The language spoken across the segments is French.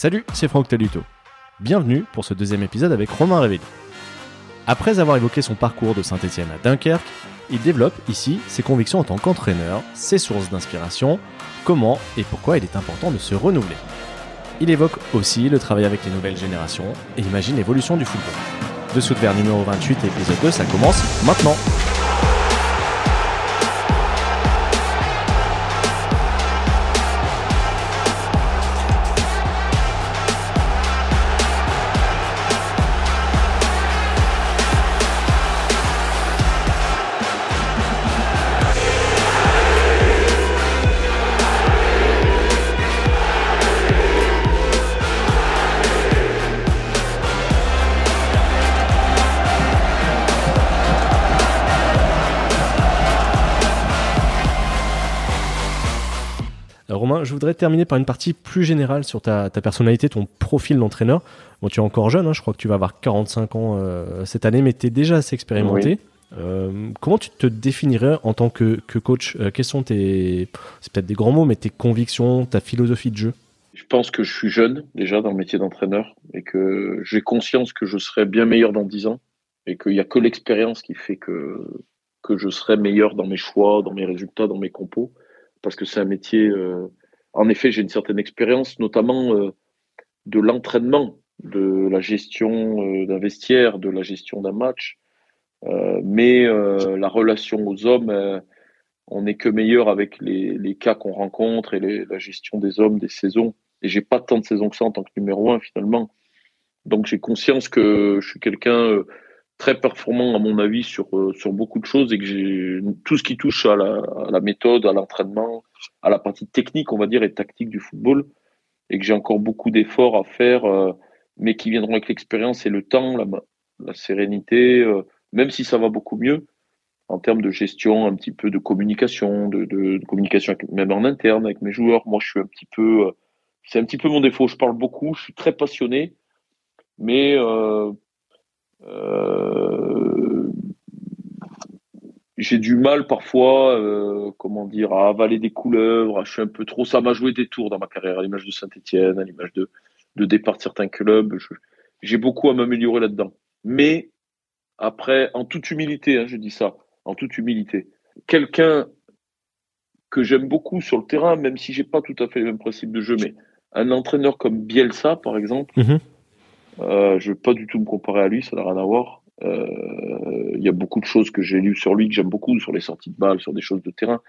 Salut, c'est Franck Taluto. Bienvenue pour ce deuxième épisode avec Romain Révéli. Après avoir évoqué son parcours de Saint-Etienne à Dunkerque, il développe ici ses convictions en tant qu'entraîneur, ses sources d'inspiration, comment et pourquoi il est important de se renouveler. Il évoque aussi le travail avec les nouvelles générations et imagine l'évolution du football. De verre numéro 28 épisode 2, ça commence maintenant. Je voudrais terminer par une partie plus générale sur ta, personnalité, ton profil d'entraîneur. Bon, tu es encore jeune, hein, je crois que tu vas avoir 45 ans euh, cette année, mais tu es déjà assez expérimenté. Euh, comment tu te définirais en tant que, coach? Euh, Quels sont tes, c'est peut-être des grands mots, mais tes convictions, ta philosophie de jeu? Je pense que je suis jeune déjà dans le métier d'entraîneur et que j'ai conscience que je serai bien meilleur dans 10 ans et qu'il n'y a que l'expérience qui fait que, que je serai meilleur dans mes choix, dans mes résultats, dans mes compos, parce que c'est un métier en effet, j'ai une certaine expérience, notamment euh, de l'entraînement, de la gestion euh, d'un vestiaire, de la gestion d'un match. Euh, mais la relation aux hommes, on n'est que meilleur avec les, cas qu'on rencontre et la gestion des hommes, des saisons. Et j'ai pas tant de saisons que ça en tant que numéro un finalement. Donc j'ai conscience que je suis quelqu'un très performant à mon avis sur sur beaucoup de choses et que j'ai tout ce qui touche à la, à la méthode, à l'entraînement, à la partie technique, on va dire, et tactique du football, et que j'ai encore beaucoup d'efforts à faire, euh, mais qui viendront avec l'expérience et le temps, la, sérénité, euh, même si ça va beaucoup mieux en termes de gestion, un petit peu de communication, de, communication même en interne avec mes joueurs. Moi, je suis un petit peu, euh, c'est un petit peu mon défaut. Je parle beaucoup, je suis très passionné, mais euh, j'ai du mal parfois, euh, comment dire, à avaler des couleuvres. Je suis un peu trop. Ça m'a joué des tours dans ma carrière, à l'image de Saint-Etienne, à l'image de, de départ de certains clubs. J'ai beaucoup à m'améliorer là-dedans. Mais après, en toute humilité, hein, je dis ça, en toute humilité, quelqu'un que j'aime beaucoup sur le terrain, même si j'ai pas tout à fait le même principe de jeu, mais un entraîneur comme Bielsa, par exemple, mm-hmm. Euh, je ne veux pas du tout me comparer à lui, ça n'a rien à voir. Euh, il y a beaucoup de choses que j'ai lues sur lui que j'aime beaucoup, sur les sorties de balles, sur des choses de terrain.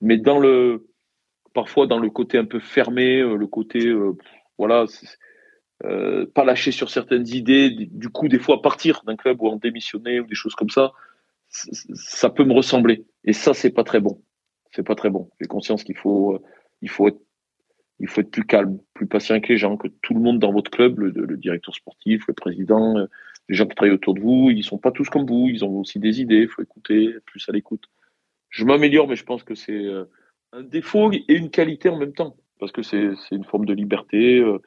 Mais dans le, parfois dans le côté un peu fermé, euh, le côté, euh, voilà, pas lâcher sur certaines idées, du coup, des fois partir d'un club ou en démissionner ou des choses comme ça, ça peut me ressembler. Et ça, c'est pas très bon. C'est pas très bon. J'ai conscience qu'il faut, il faut être il faut être plus calme, plus patient avec les gens, que tout le monde dans votre club, le, directeur sportif, le président, les gens qui travaillent autour de vous, ils sont pas tous comme vous, ils ont aussi des idées, il faut écouter, plus à l'écoute. Je m'améliore, mais je pense que c'est euh, un défaut et une qualité en même temps, parce que c'est une forme de liberté. Euh.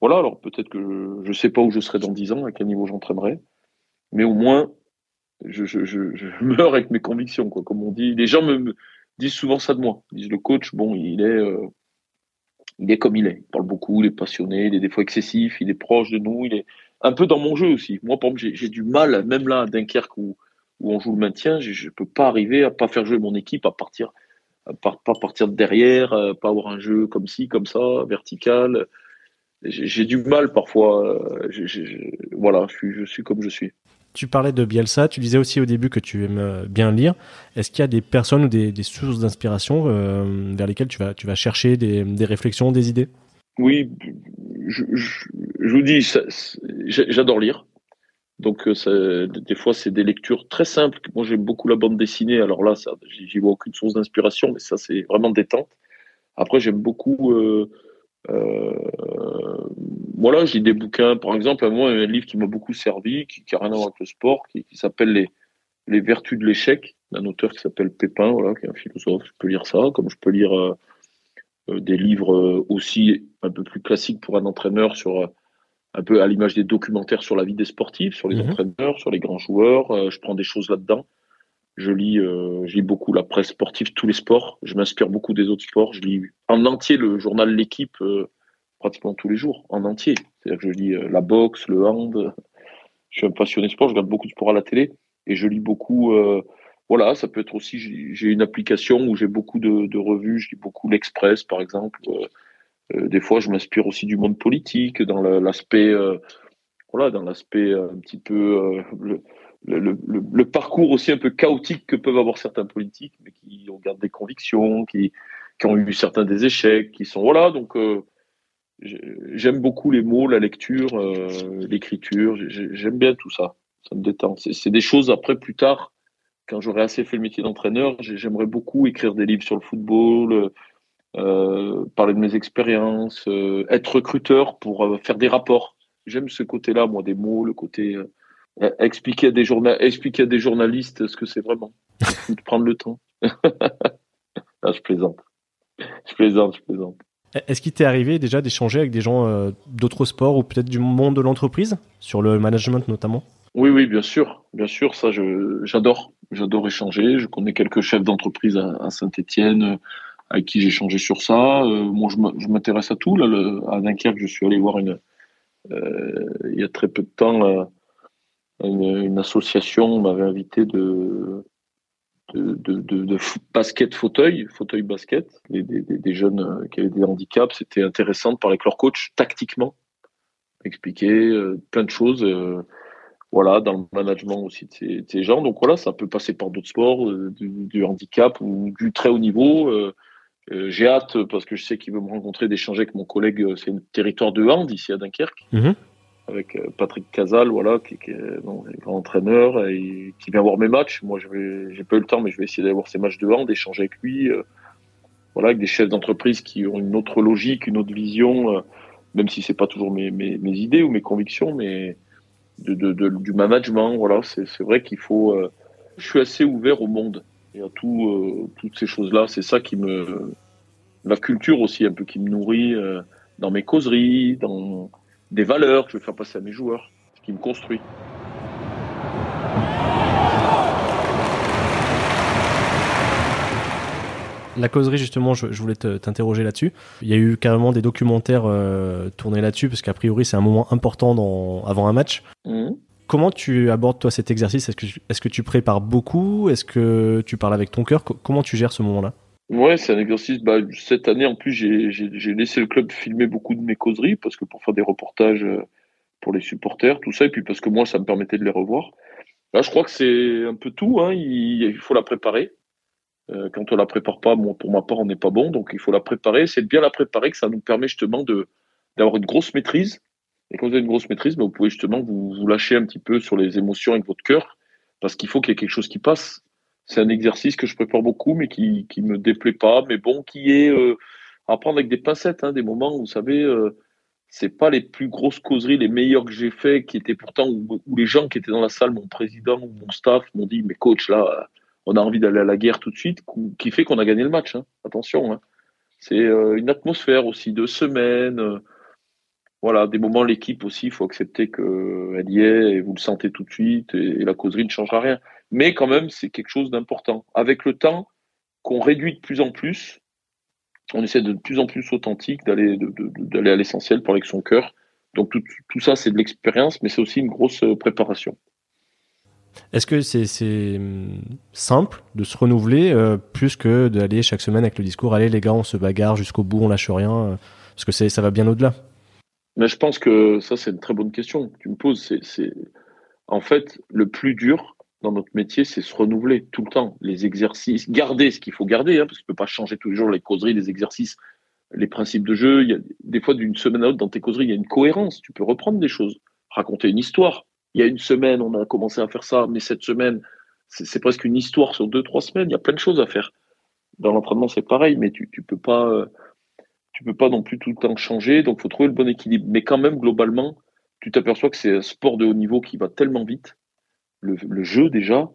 Voilà, alors peut-être que je ne sais pas où je serai dans 10 ans, à quel niveau j'entraînerai, mais au moins, je, meurs avec mes convictions, quoi, comme on dit. Les gens me, disent souvent ça de moi. Ils disent le coach, bon, il est, euh, il est comme il est. Il parle beaucoup, il est passionné, il est des fois excessif, il est proche de nous, il est un peu dans mon jeu aussi. Moi, par exemple, j'ai du mal, même là à Dunkerque où, où on joue le maintien, je ne peux pas arriver à pas faire jouer mon équipe, à partir, pas partir de derrière, à pas avoir un jeu comme ci, comme ça, vertical. J'ai du mal parfois. voilà, je suis, je suis comme je suis. Tu parlais de Bielsa, tu disais aussi au début que tu aimes euh, bien lire. Est-ce qu'il y a des personnes ou des, sources d'inspiration euh, vers lesquelles tu vas, chercher des, réflexions, des idées? Oui, je, vous dis, j'adore lire. Donc, euh, des fois, c'est des lectures très simples. Moi, j'aime beaucoup la bande dessinée. Alors là, j'y vois aucune source d'inspiration, mais ça, c'est vraiment détente. Après, j'aime beaucoup. Voilà, j'ai des bouquins. Par exemple, moi, un livre qui m'a beaucoup servi, qui n'a rien à voir avec le sport, qui, s'appelle les, les Vertus de l'échec, d'un auteur qui s'appelle Pépin, voilà, qui est un philosophe. Je peux lire ça, comme je peux lire euh, des livres euh, aussi un peu plus classiques pour un entraîneur sur euh, un peu à l'image des documentaires sur la vie des sportifs, sur les mhm. entraîneurs, sur les grands joueurs. je prends des choses là-dedans. Je lis, je lis beaucoup la presse sportive, tous les sports. Je m'inspire beaucoup des autres sports. Je lis en entier le journal L'équipe pratiquement tous les jours, en entier. C'est-à-dire que je lis la boxe, le hand. Je suis un passionné sport, je regarde beaucoup de sport à la télé et je lis beaucoup. voilà, ça peut être aussi, j'ai une application où j'ai beaucoup de, de, revues, je lis beaucoup l'Express par exemple. des fois, je m'inspire aussi du monde politique, dans l'aspect voilà, dans l'aspect un petit peu le, le, parcours aussi un peu chaotique que peuvent avoir certains politiques, mais qui ont gardé des convictions, qui, qui ont eu certains des échecs, qui sont voilà. Donc euh, j'aime beaucoup les mots, la lecture, euh, l'écriture. J'aime bien tout ça. Ça me détend. C'est des choses après plus tard, quand j'aurai assez fait le métier d'entraîneur, j'aimerais beaucoup écrire des livres sur le football. Euh, parler de mes expériences, être recruteur pour faire des rapports. J'aime ce côté-là, moi, des mots, le côté expliquer à des, expliquer à des journalistes ce que c'est vraiment. prendre le temps. je plaisante. Je plaisante, je plaisante. Est-ce qu'il t'est arrivé déjà d'échanger avec des gens euh, d'autres sports ou peut-être du monde de l'entreprise, sur le management notamment? Oui, oui, bien sûr. Bien sûr, ça, j'adore. J'adore échanger. Je connais quelques chefs d'entreprise à, Saint- Étienne euh, qui j'ai échangé sur ça. moi, je m'intéresse à tout. Là, à Dunkerque, je suis allé voir une, il y a très peu de temps une, association m'avait invité de, de, basket fauteuil, fauteuil basket, des, jeunes euh, qui avaient des handicaps. C'était intéressant de parler avec leur coach tactiquement, expliquer euh, plein de choses. Euh, voilà, dans le management aussi de ces, gens. Donc voilà, ça peut passer par d'autres sports, du, handicap ou du très haut niveau. J'ai hâte parce que je sais qu'il veut me rencontrer, d'échanger avec mon collègue. C'est un territoire de hand ici à Dunkerque. Mm-hmm avec euh, Patrick Casal, voilà, qui, est un grand entraîneur et qui vient voir mes matchs. Moi, j'ai pas eu le temps, mais je vais essayer d'aller voir ses matchs de hand, d'échanger avec lui, euh, voilà, avec des chefs d'entreprise qui ont une autre logique, une autre vision, euh, même si c'est pas toujours mes, idées ou mes convictions, mais du management, voilà, c'est, c'est vrai qu'il faut. je suis assez ouvert au monde et à tout, toutes ces choses-là. C'est ça qui me, la culture aussi un peu qui me nourrit dans mes causeries, dans des valeurs que je vais faire passer à mes joueurs, ce qui me construit. La causerie, justement, je, voulais t'interroger là-dessus. Il y a eu carrément des documentaires euh, tournés là-dessus, parce qu'a priori, c'est un moment important dans, avant un match. Mmh. Comment tu abordes, toi, cet exercice? Est-ce que, est que, tu prépares beaucoup? Est-ce que tu parles avec ton cœur? Comment tu gères ce moment-là? Ouais, c'est un exercice. Bah, cette année, en plus, j'ai laissé le club filmer beaucoup de mes causeries parce que pour faire des reportages euh, pour les supporters, tout ça, et puis parce que moi, ça me permettait de les revoir. Là, je crois que c'est un peu tout. Hein. Il, faut la préparer. Euh, quand on la prépare pas, moi, pour ma part, on n'est pas bon, donc il faut la préparer. C'est de bien la préparer que ça nous permet justement d'avoir une grosse maîtrise. Et quand vous avez une grosse maîtrise, bah, vous pouvez justement vous, vous lâcher un petit peu sur les émotions avec votre cœur, parce qu'il faut qu'il y ait quelque chose qui passe c'est un exercice que je prépare beaucoup, mais qui qui me déplaît pas, mais bon, qui est euh, à prendre avec des pincettes, hein, des moments où vous savez, euh, c'est pas les plus grosses causeries, les meilleures que j'ai fait, qui étaient pourtant où, les gens qui étaient dans la salle, mon président ou mon staff, m'ont dit, mais coach, là, on a envie d'aller à la guerre tout de suite, qui fait qu'on a gagné le match. Hein. Attention, hein. c'est euh, une atmosphère aussi de semaine. Euh, voilà, des moments, l'équipe aussi, il faut accepter qu'elle y est et vous le sentez tout de suite et, et la causerie ne changera rien mais quand même, c'est quelque chose d'important. Avec le temps, qu'on réduit de plus en plus, on essaie de, plus en plus authentique, d'aller à l'essentiel, parler avec son cœur. Donc tout, tout ça, c'est de l'expérience, mais c'est aussi une grosse euh, préparation. Est-ce que c'est hum, simple de se renouveler euh, plus que d'aller chaque semaine avec le discours allez les gars on se bagarre jusqu'au bout on lâche rien euh, parce que ça va bien au-delà? Mais je pense que ça c'est une très bonne question que tu me poses. C'est en fait le plus dur dans notre métier, c'est se renouveler tout le temps. Les exercices, garder ce qu'il faut garder, hein, parce tu ne peux pas changer tous les les causeries, les exercices, les principes de jeu. Il y a, des fois, d'une semaine à l'autre, dans tes causeries, il y a une cohérence. Tu peux reprendre des choses, raconter une histoire. Il y a une semaine, on a commencé à faire ça, mais cette semaine, c'est presque une histoire sur deux, trois semaines. Il y a plein de choses à faire. Dans l'entraînement, c'est pareil, mais tu ne peux. Euh, peux pas non plus tout le temps changer, donc il faut trouver le bon équilibre. Mais quand même, globalement, tu t'aperçois que c'est un sport de haut niveau qui va tellement vite le, jeu déjà,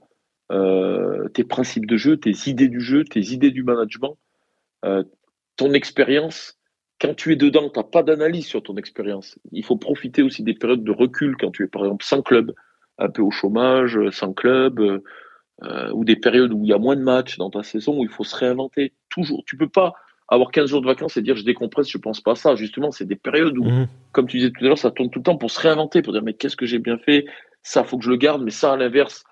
euh, tes principes de jeu, tes idées du jeu, tes idées du management, euh, ton expérience. Quand tu es dedans, tu n'as pas d'analyse sur ton expérience. Il faut profiter aussi des périodes de recul quand tu es par exemple sans club, un peu au chômage, sans club, euh, ou des périodes où il y a moins de matchs dans ta saison où il faut se réinventer. Toujours, tu peux pas avoir 15 jours de vacances et dire je décompresse, je pense pas à ça. Justement, c'est des périodes où, mmh. comme tu disais tout à l'heure, ça tourne tout le temps pour se réinventer, pour dire mais qu'est-ce que j'ai bien fait? Ça, faut que je le garde, mais ça, à l'inverse.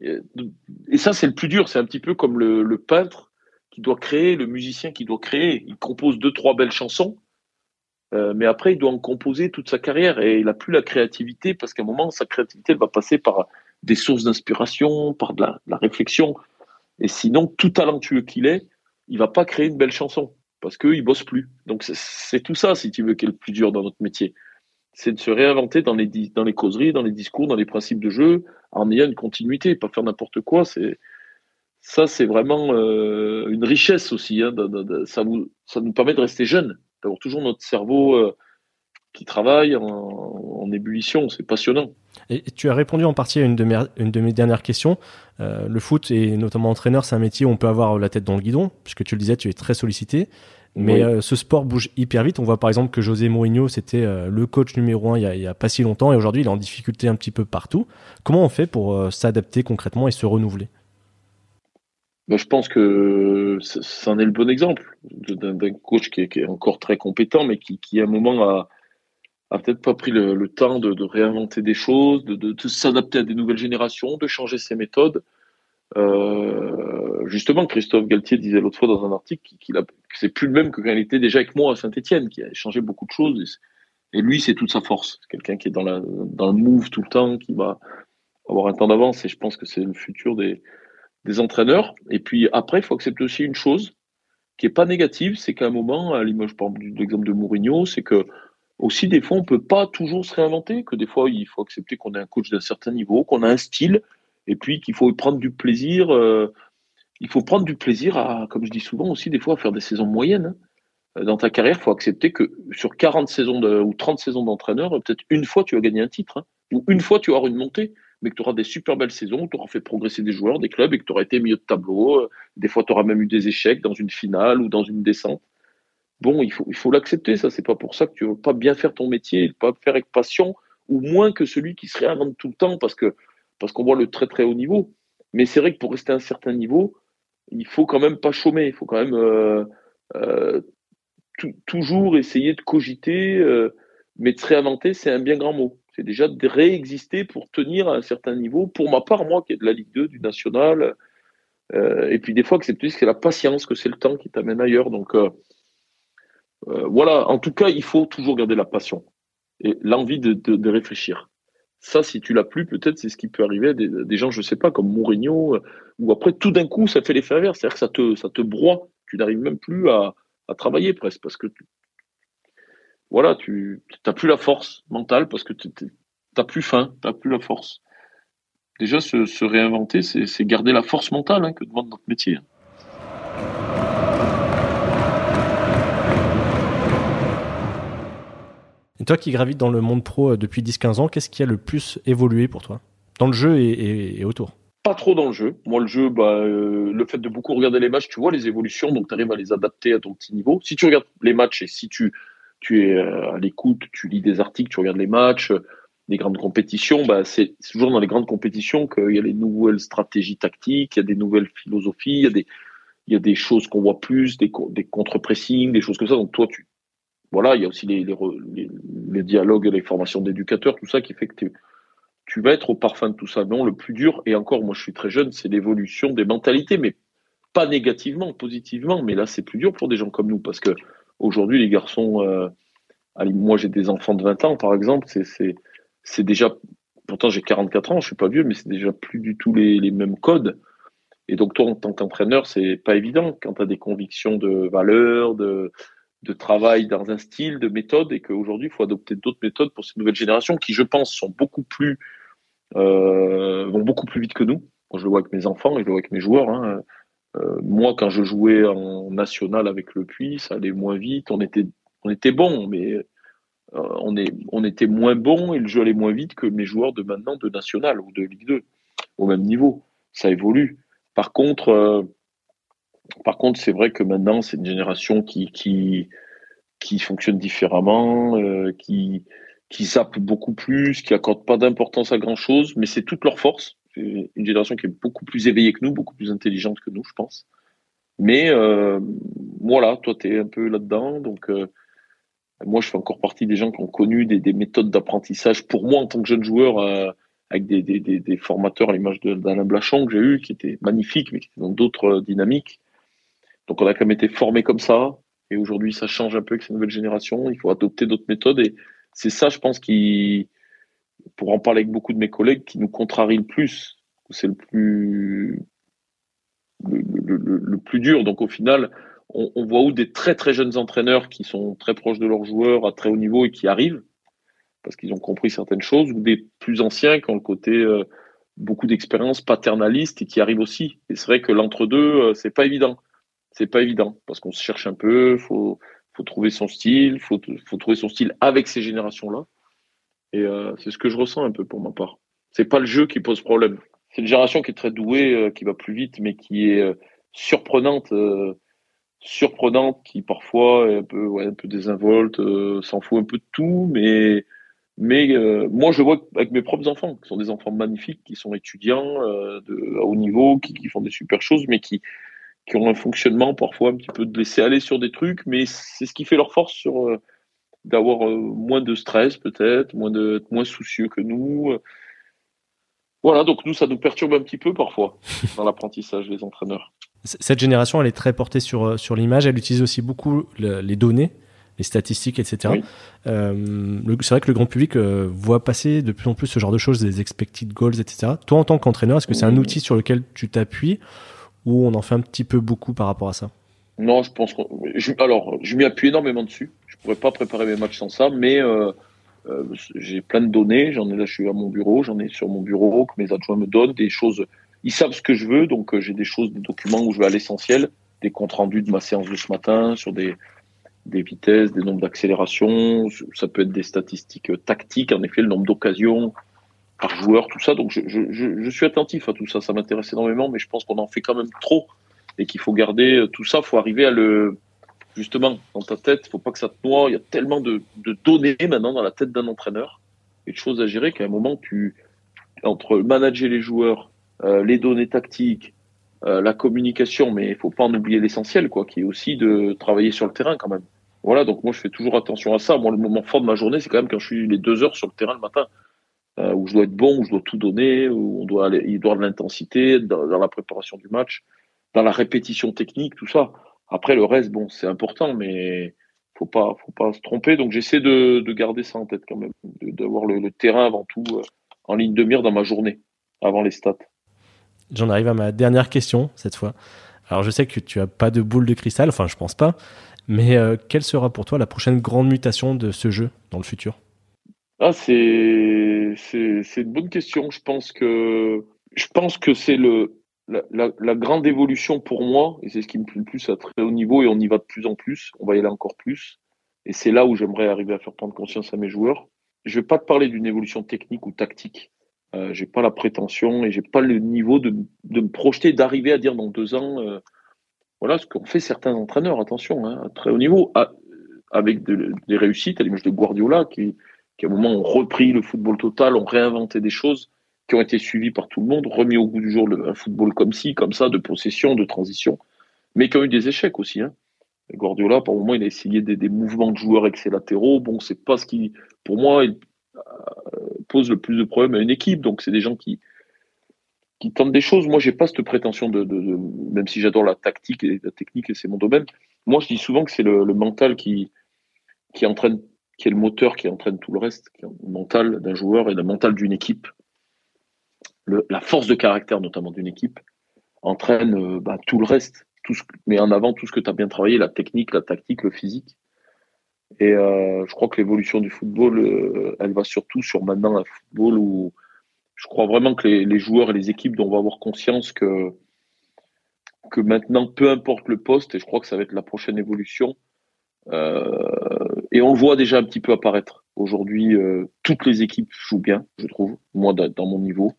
Et ça, c'est le plus dur. C'est un petit peu comme le, peintre qui doit créer, le musicien qui doit créer. Il compose deux, trois belles chansons, euh, mais après, il doit en composer toute sa carrière et il n'a plus la créativité parce qu'à un moment, sa créativité elle va passer par des sources d'inspiration, par de la, réflexion. Et sinon, tout talentueux qu'il est, il va pas créer une belle chanson parce qu'il bosse plus. Donc c'est tout ça, si tu veux, qui est le plus dur dans notre métier. C'est de se réinventer dans les, dans les causeries, dans les discours, dans les principes de jeu, en ayant une continuité, pas faire n'importe quoi. C'est ça, c'est vraiment euh, une richesse aussi. Hein, ça, nous, ça nous permet de rester jeunes, d'avoir toujours notre cerveau euh, qui travaille en, ébullition. C'est passionnant. Et tu as répondu en partie à une de mes, une de mes dernières questions. Euh, le foot et notamment entraîneur, c'est un métier où on peut avoir la tête dans le guidon, puisque tu le disais, tu es très sollicité. Mais euh, ce sport bouge hyper vite. On voit par exemple que José Mourinho, c'était euh, le coach numéro un il y, a, pas si longtemps, et aujourd'hui il est en difficulté un petit peu partout. Comment on fait pour s'adapter concrètement et se renouveler? Ben, Je pense que c'en est le bon exemple d'un coach qui est, encore très compétent, mais qui, qui à un moment a, a peut-être pas pris le, temps de, réinventer des choses, de, s'adapter à des nouvelles générations, de changer ses méthodes. Euh, justement, Christophe Galtier disait l'autre fois dans un article qu'il a, que c'est plus le même que quand il était déjà avec moi à Saint-Etienne, qui a changé beaucoup de choses. Et, lui, c'est toute sa force. C'est quelqu'un qui est dans, dans le move tout le temps, qui va avoir un temps d'avance. Et je pense que c'est le futur des, des entraîneurs. Et puis après, il faut accepter aussi une chose qui est pas négative, c'est qu'à un moment, à l'image par exemple de l'exemple de Mourinho, c'est que aussi, des fois, on peut pas toujours se réinventer, que des fois, il faut accepter qu'on est un coach d'un certain niveau, qu'on a un style, et puis qu'il faut prendre du plaisir. Euh, il faut prendre du plaisir à, comme je dis souvent aussi, des fois, à faire des saisons moyennes. Hein. Dans ta carrière, il faut accepter que sur 40 saisons ou 30 saisons d'entraîneur, peut-être une fois tu as gagné un titre, hein. ou une fois tu auras une montée, mais que tu auras des super belles saisons, tu auras fait progresser des joueurs, des clubs, et que tu auras été milieu de tableau. Euh, des fois, tu auras même eu des échecs dans une finale ou dans une descente bon, il faut il faut l'accepter, ça. C'est pas pour ça que tu veux pas bien faire ton métier, pas faire avec passion, ou moins que celui qui se réinvente tout le temps parce que parce qu'on voit le très très haut niveau. Mais c'est vrai que pour rester à un certain niveau, il faut quand même pas chômer. Il faut quand même euh, euh, toujours essayer de cogiter, euh, mais de se réinventer, c'est un bien grand mot. C'est déjà de réexister pour tenir à un certain niveau. Pour ma part, moi qui est de la Ligue 2, du National, et puis des fois que c'est la patience, que c'est le temps qui t'amène ailleurs. Donc voilà, en tout cas, il faut toujours garder la passion et l'envie de, réfléchir. Ça, si tu l'as plus, peut-être c'est ce qui peut arriver à des, gens, je sais pas, comme Mourinho, euh, ou après tout d'un coup, ça fait l'effet inverse, c'est-à-dire que ça te, broie. Tu n'arrives même plus à, travailler presque parce que tu, voilà, tu n'as plus la force mentale parce que tu n'as plus faim, tu n'as plus la force. Déjà, se, réinventer, c'est garder la force mentale hein, que demande notre métier. Toi qui gravites dans le monde pro euh, depuis 10-15 ans, qu'est-ce qui a le plus évolué pour toi? Dans le jeu et, autour Pas trop dans le jeu. Moi, le jeu, bah, euh, le fait de beaucoup regarder les matchs, tu vois les évolutions, donc tu arrives à les adapter à ton petit niveau. Si tu regardes les matchs et si tu, tu es euh, à l'écoute, tu lis des articles, tu regardes les matchs, les grandes compétitions, bah, c'est toujours dans les grandes compétitions qu'il y a les nouvelles stratégies tactiques, il y a des nouvelles philosophies, il y a des, il y a des choses qu'on voit plus, des, des contre-pressing, des choses comme ça. Donc toi, tu, voilà, il y a aussi les, les, dialogues, les formations d'éducateurs, tout ça qui fait que tu vas être au parfum de tout ça. Non, le plus dur, et encore, moi je suis très jeune, c'est l'évolution des mentalités, mais pas négativement, positivement. Mais là, c'est plus dur pour des gens comme nous, parce que aujourd'hui, les garçons, euh, moi j'ai des enfants de 20 ans, par exemple, c'est déjà, pourtant j'ai 44 ans, je suis pas vieux, mais c'est déjà plus du tout les, les mêmes codes. Et donc toi, en tant qu'entraîneur, c'est pas évident quand tu as des convictions de valeur, de, de travail dans un style, de méthode, et qu'aujourd'hui, il faut adopter d'autres méthodes pour ces nouvelles générations qui, je pense, sont beaucoup plus, euh, vont beaucoup plus vite que nous. Moi, je le vois avec mes enfants et je le vois avec mes joueurs. Hein. Euh, moi, quand je jouais en national avec le Puy, ça allait moins vite. On était, on était bon, mais euh, on, est, on était moins bon et le jeu allait moins vite que mes joueurs de maintenant de national ou de Ligue 2, au même niveau. Ça évolue. Par contre, par contre, c'est vrai que maintenant, c'est une génération qui, fonctionne différemment, euh, qui, qui zappe beaucoup plus, qui accorde pas d'importance à grand chose, mais c'est toute leur force. Une génération qui est beaucoup plus éveillée que nous, beaucoup plus intelligente que nous, je pense. Mais euh, voilà, toi, tu es un peu là-dedans. Donc, euh, moi, je fais encore partie des gens qui ont connu des, méthodes d'apprentissage pour moi en tant que jeune joueur, avec des, des, des, formateurs à l'image d'Alain Blachon que j'ai eu, qui étaient magnifiques, mais qui étaient dans d'autres dynamiques. Donc, on a quand même été formé comme ça. Et aujourd'hui, ça change un peu avec ces nouvelles générations. Il faut adopter d'autres méthodes. Et c'est ça, je pense, qui, pour en parler avec beaucoup de mes collègues, qui nous contrarie le plus. C'est le plus, le, plus dur. Donc au final, on, voit où des très très jeunes entraîneurs qui sont très proches de leurs joueurs à très haut niveau et qui arrivent parce qu'ils ont compris certaines choses, ou des plus anciens qui ont le côté euh, beaucoup d'expérience paternaliste et qui arrivent aussi. Et c'est vrai que l'entre-deux, euh, c'est pas évident. C'est pas évident parce qu'on se cherche un peu, faut faut trouver son style, faut faut trouver son style avec ces générations-là. Et euh, c'est ce que je ressens un peu pour ma part. C'est pas le jeu qui pose problème c'est une génération qui est très douée, euh, qui va plus vite, mais qui est euh, surprenante, surprenante, qui parfois est un peu, désinvolte, s'en fout un peu de tout, mais mais moi, je vois avec mes propres enfants, qui sont des enfants magnifiques, qui sont étudiants à haut niveau, qui, font des super choses, mais qui, qui ont un fonctionnement parfois un petit peu de laisser aller sur des trucs, mais c'est ce qui fait leur force sur d'avoir moins de stress peut-être, moins de moins soucieux que nous. Voilà, donc nous, ça nous perturbe un petit peu parfois dans l'apprentissage des entraîneurs. Cette génération, elle est très portée sur, euh, sur l'image. Elle utilise aussi beaucoup les données, les statistiques, etc. Euh, c'est vrai que le grand public euh, voit passer de plus en plus ce genre de choses, des expected goals, etc. Toi, en tant qu'entraîneur, est-ce que c'est un outil sur lequel tu t'appuies ou on en fait un petit peu beaucoup par rapport à ça Non, je pense que. Alors, je m'y appuie énormément dessus. Je pourrais pas préparer mes matchs sans ça, mais euh, j'ai plein de données, j'en ai là, je suis à mon bureau, j'en ai sur mon bureau que mes adjoints me donnent des choses. Ils savent ce que je veux, donc euh, j'ai des choses, des documents où je vais à l'essentiel, des comptes rendus de ma séance de ce matin sur des, des vitesses, des nombres d'accélération, ça peut être des statistiques euh, tactiques, en effet, le nombre d'occasions par joueur, tout ça. Donc je, suis attentif à tout ça, ça m'intéresse énormément, mais je pense qu'on en fait quand même trop et qu'il faut garder tout ça, faut arriver à le justement, dans ta tête, il faut pas que ça te noie. Il y a tellement de, données maintenant dans la tête d'un entraîneur et de choses à gérer qu'à un moment, tu, entre manager les joueurs, euh, les données tactiques, euh, la communication, mais il faut pas en oublier l'essentiel, quoi, qui est aussi de travailler sur le terrain quand même. Voilà, donc moi je fais toujours attention à ça. Moi, le moment fort de ma journée, c'est quand même quand je suis les deux heures sur le terrain le matin, euh, où je dois être bon, où je dois tout donner, où on doit aller, il doit de l'intensité dans la préparation du match, dans la répétition technique, tout ça. Après, le reste, bon, c'est important, mais faut pas, faut pas se tromper. Donc, j'essaie de, garder ça en tête quand même, d'avoir le, terrain avant tout euh, en ligne de mire dans ma journée, avant les stats. J'en arrive à ma dernière question cette fois. Alors, je sais que tu as pas de boule de cristal, enfin, je pense pas. Mais euh, quelle sera pour toi la prochaine grande mutation de ce jeu dans le futur? Ah, c'est c'est une bonne question. Je pense que je pense que c'est le la, grande évolution pour moi, et c'est ce qui me plaît le plus à très haut niveau, et on y va de plus en plus, on va y aller encore plus, et c'est là où j'aimerais arriver à faire prendre conscience à mes joueurs. Je vais pas te parler d'une évolution technique ou tactique. Euh, j'ai pas la prétention et j'ai pas le niveau de, de me projeter, d'arriver à dire dans deux ans, euh, voilà ce qu'ont fait certains entraîneurs, attention, hein, à très haut niveau, avec des réussites, à l'image de Guardiola, qui, qui à un moment ont repris le football total, ont réinventé des choses qui ont été suivis par tout le monde, remis au goût du jour un football comme ci, comme ça, de possession, de transition, mais qui ont eu des échecs aussi. Hein. Guardiola, par moment, il a essayé des, mouvements de joueurs avec ses latéraux. Bon, c'est pas ce qui, pour moi, il, euh, pose le plus de problèmes à une équipe. Donc, c'est des gens qui, qui tentent des choses. Moi, j'ai pas cette prétention de, de, même si j'adore la tactique et la technique et c'est mon domaine. Moi, je dis souvent que c'est le, le, mental qui, qui entraîne, qui est le moteur qui entraîne tout le reste, qui est le mental d'un joueur et le mental d'une équipe la force de caractère notamment d'une équipe entraîne euh, bah, tout le reste, mais en avant tout ce que tu as bien travaillé, la technique, la tactique, le physique. Et euh, je crois que l'évolution du football, euh, elle va surtout sur maintenant un football où je crois vraiment que les, joueurs et les équipes vont avoir conscience que, que maintenant, peu importe le poste, et je crois que ça va être la prochaine évolution, et on voit déjà un petit peu apparaître. Aujourd'hui, toutes les équipes jouent bien, je trouve, moi dans mon niveau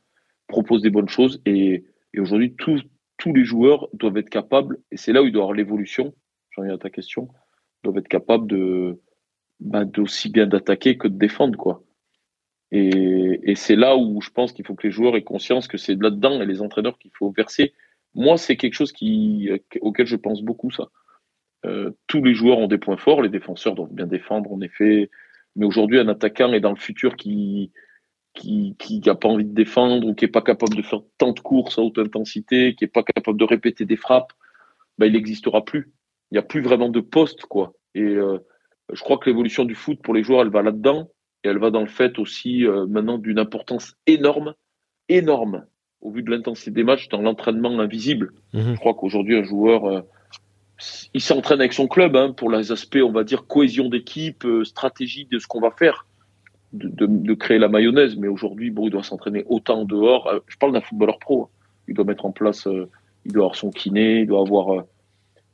propose des bonnes choses et, aujourd'hui, tous, les joueurs doivent être capables, et c'est là où il doit y avoir l'évolution, j'en viens à ta question, doivent être capables de bah, d'aussi bien d'attaquer que de défendre. quoi. Et, et c'est là où je pense qu'il faut que les joueurs aient conscience que c'est là-dedans et les entraîneurs qu'il faut verser. moi, c'est quelque chose qui, auquel je pense beaucoup, ça. Euh, tous les joueurs ont des points forts, les défenseurs doivent bien défendre, en effet. Mais aujourd'hui, un attaquant est dans le futur qui qui qui n'a pas envie de défendre ou qui est pas capable de faire tant de courses à haute intensité, qui est pas capable de répéter des frappes, ben, il n'existera plus. Il n'y a plus vraiment de poste, quoi. Et euh, je crois que l'évolution du foot pour les joueurs, elle va là-dedans. Et elle va dans le fait aussi euh, maintenant d'une importance énorme, énorme, au vu de l'intensité des matchs, dans l'entraînement invisible. Mhm. Je crois qu'aujourd'hui, un joueur, il s'entraîne avec son club hein, pour les aspects, on va dire, cohésion d'équipe, euh, stratégie de ce qu'on va faire, de, créer la mayonnaise. Mais aujourd'hui, il doit s'entraîner autant dehors. Euh, je parle d'un footballeur pro. Hein. Il doit mettre en place, euh, il doit avoir son kiné, il doit avoir,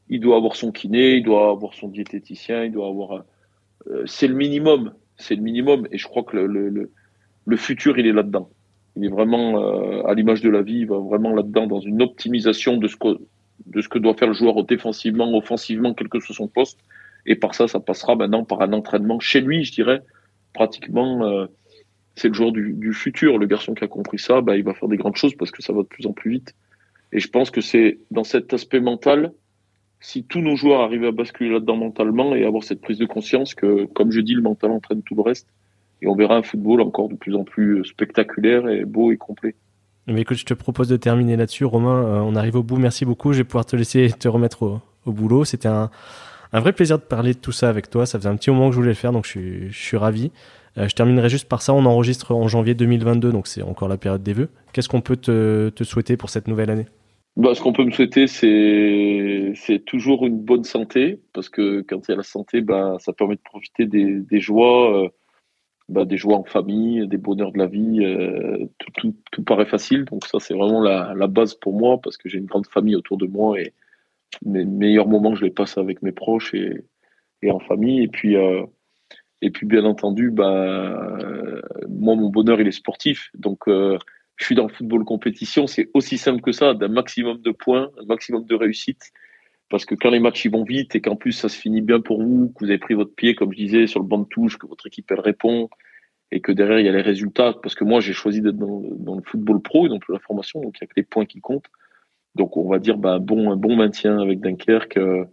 il doit avoir son kiné, il doit avoir son diététicien, il doit avoir. c'est le minimum, c'est le minimum. Et je crois que le, le, le futur, il est là-dedans. Il est vraiment à l'image de la vie, il va vraiment là-dedans dans une optimisation de ce que de ce que doit faire le joueur défensivement, offensivement, quel que soit son poste. Et par ça, ça passera maintenant par un entraînement chez lui, je dirais. Pratiquement, euh, c'est le joueur du, futur. Le garçon qui a compris ça, bah, il va faire des grandes choses parce que ça va de plus en plus vite. Et je pense que c'est dans cet aspect mental, si tous nos joueurs arrivent à basculer là-dedans mentalement et avoir cette prise de conscience que, comme je dis, le mental entraîne tout le reste. Et on verra un football encore de plus en plus spectaculaire et beau et complet. Mais écoute, je te propose de terminer là-dessus. Romain, euh, on arrive au bout. Merci beaucoup. Je vais pouvoir te laisser te remettre au, boulot. C'était un, vrai plaisir de parler de tout ça avec toi. Ça faisait un petit moment que je voulais le faire, donc je suis, ravi. Euh, je terminerai juste par ça. On enregistre en janvier 2022, donc c'est encore la période des vœux. Qu'est-ce qu'on peut te, souhaiter pour cette nouvelle année? Bah, Ce qu'on peut me souhaiter, c'est toujours une bonne santé, parce que quand il y a la santé, bah, ça permet de profiter des, joies. Euh, bah, des joies en famille, des bonheurs de la vie, euh, tout, paraît facile. Donc ça, c'est vraiment la, base pour moi parce que j'ai une grande famille autour de moi et mes meilleurs moments, je les passe avec mes proches et, et en famille. Et puis, euh, et puis bien entendu, bah, moi, mon bonheur, il est sportif. Donc, euh, je suis dans le football compétition. C'est aussi simple que ça, d'un maximum de points, un maximum de réussite. Parce que quand les matchs ils vont vite et qu'en plus ça se finit bien pour vous, que vous avez pris votre pied, comme je disais, sur le banc de touche, que votre équipe elle répond, et que derrière il y a les résultats. Parce que moi j'ai choisi d'être dans, le football pro et dans la formation, donc il y a que les points qui comptent. Donc on va dire bah, bon, un bon maintien avec Dunkerque. Euh,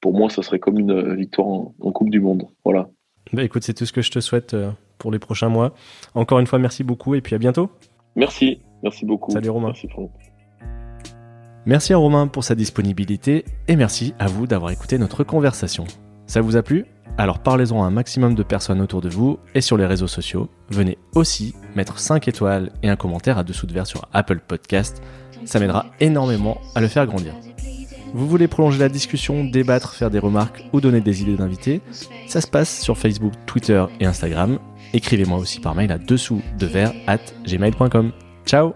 pour moi, ça serait comme une victoire en, Coupe du Monde. Voilà. Bah écoute, c'est tout ce que je te souhaite euh, pour les prochains mois. Encore une fois, merci beaucoup et puis à bientôt. Merci, merci beaucoup. Salut Romain. Merci Franck. Merci à Romain pour sa disponibilité et merci à vous d'avoir écouté notre conversation. Ça vous a plu? Alors parlez-en à un maximum de personnes autour de vous et sur les réseaux sociaux. Venez aussi mettre 5 étoiles et un commentaire à dessous de verre sur Apple Podcast. Ça m'aidera énormément à le faire grandir. Vous voulez prolonger la discussion, débattre, faire des remarques ou donner des idées d'invités? Ça se passe sur Facebook, Twitter et Instagram. Écrivez-moi aussi par mail à dessous de verre at gmail.com. Ciao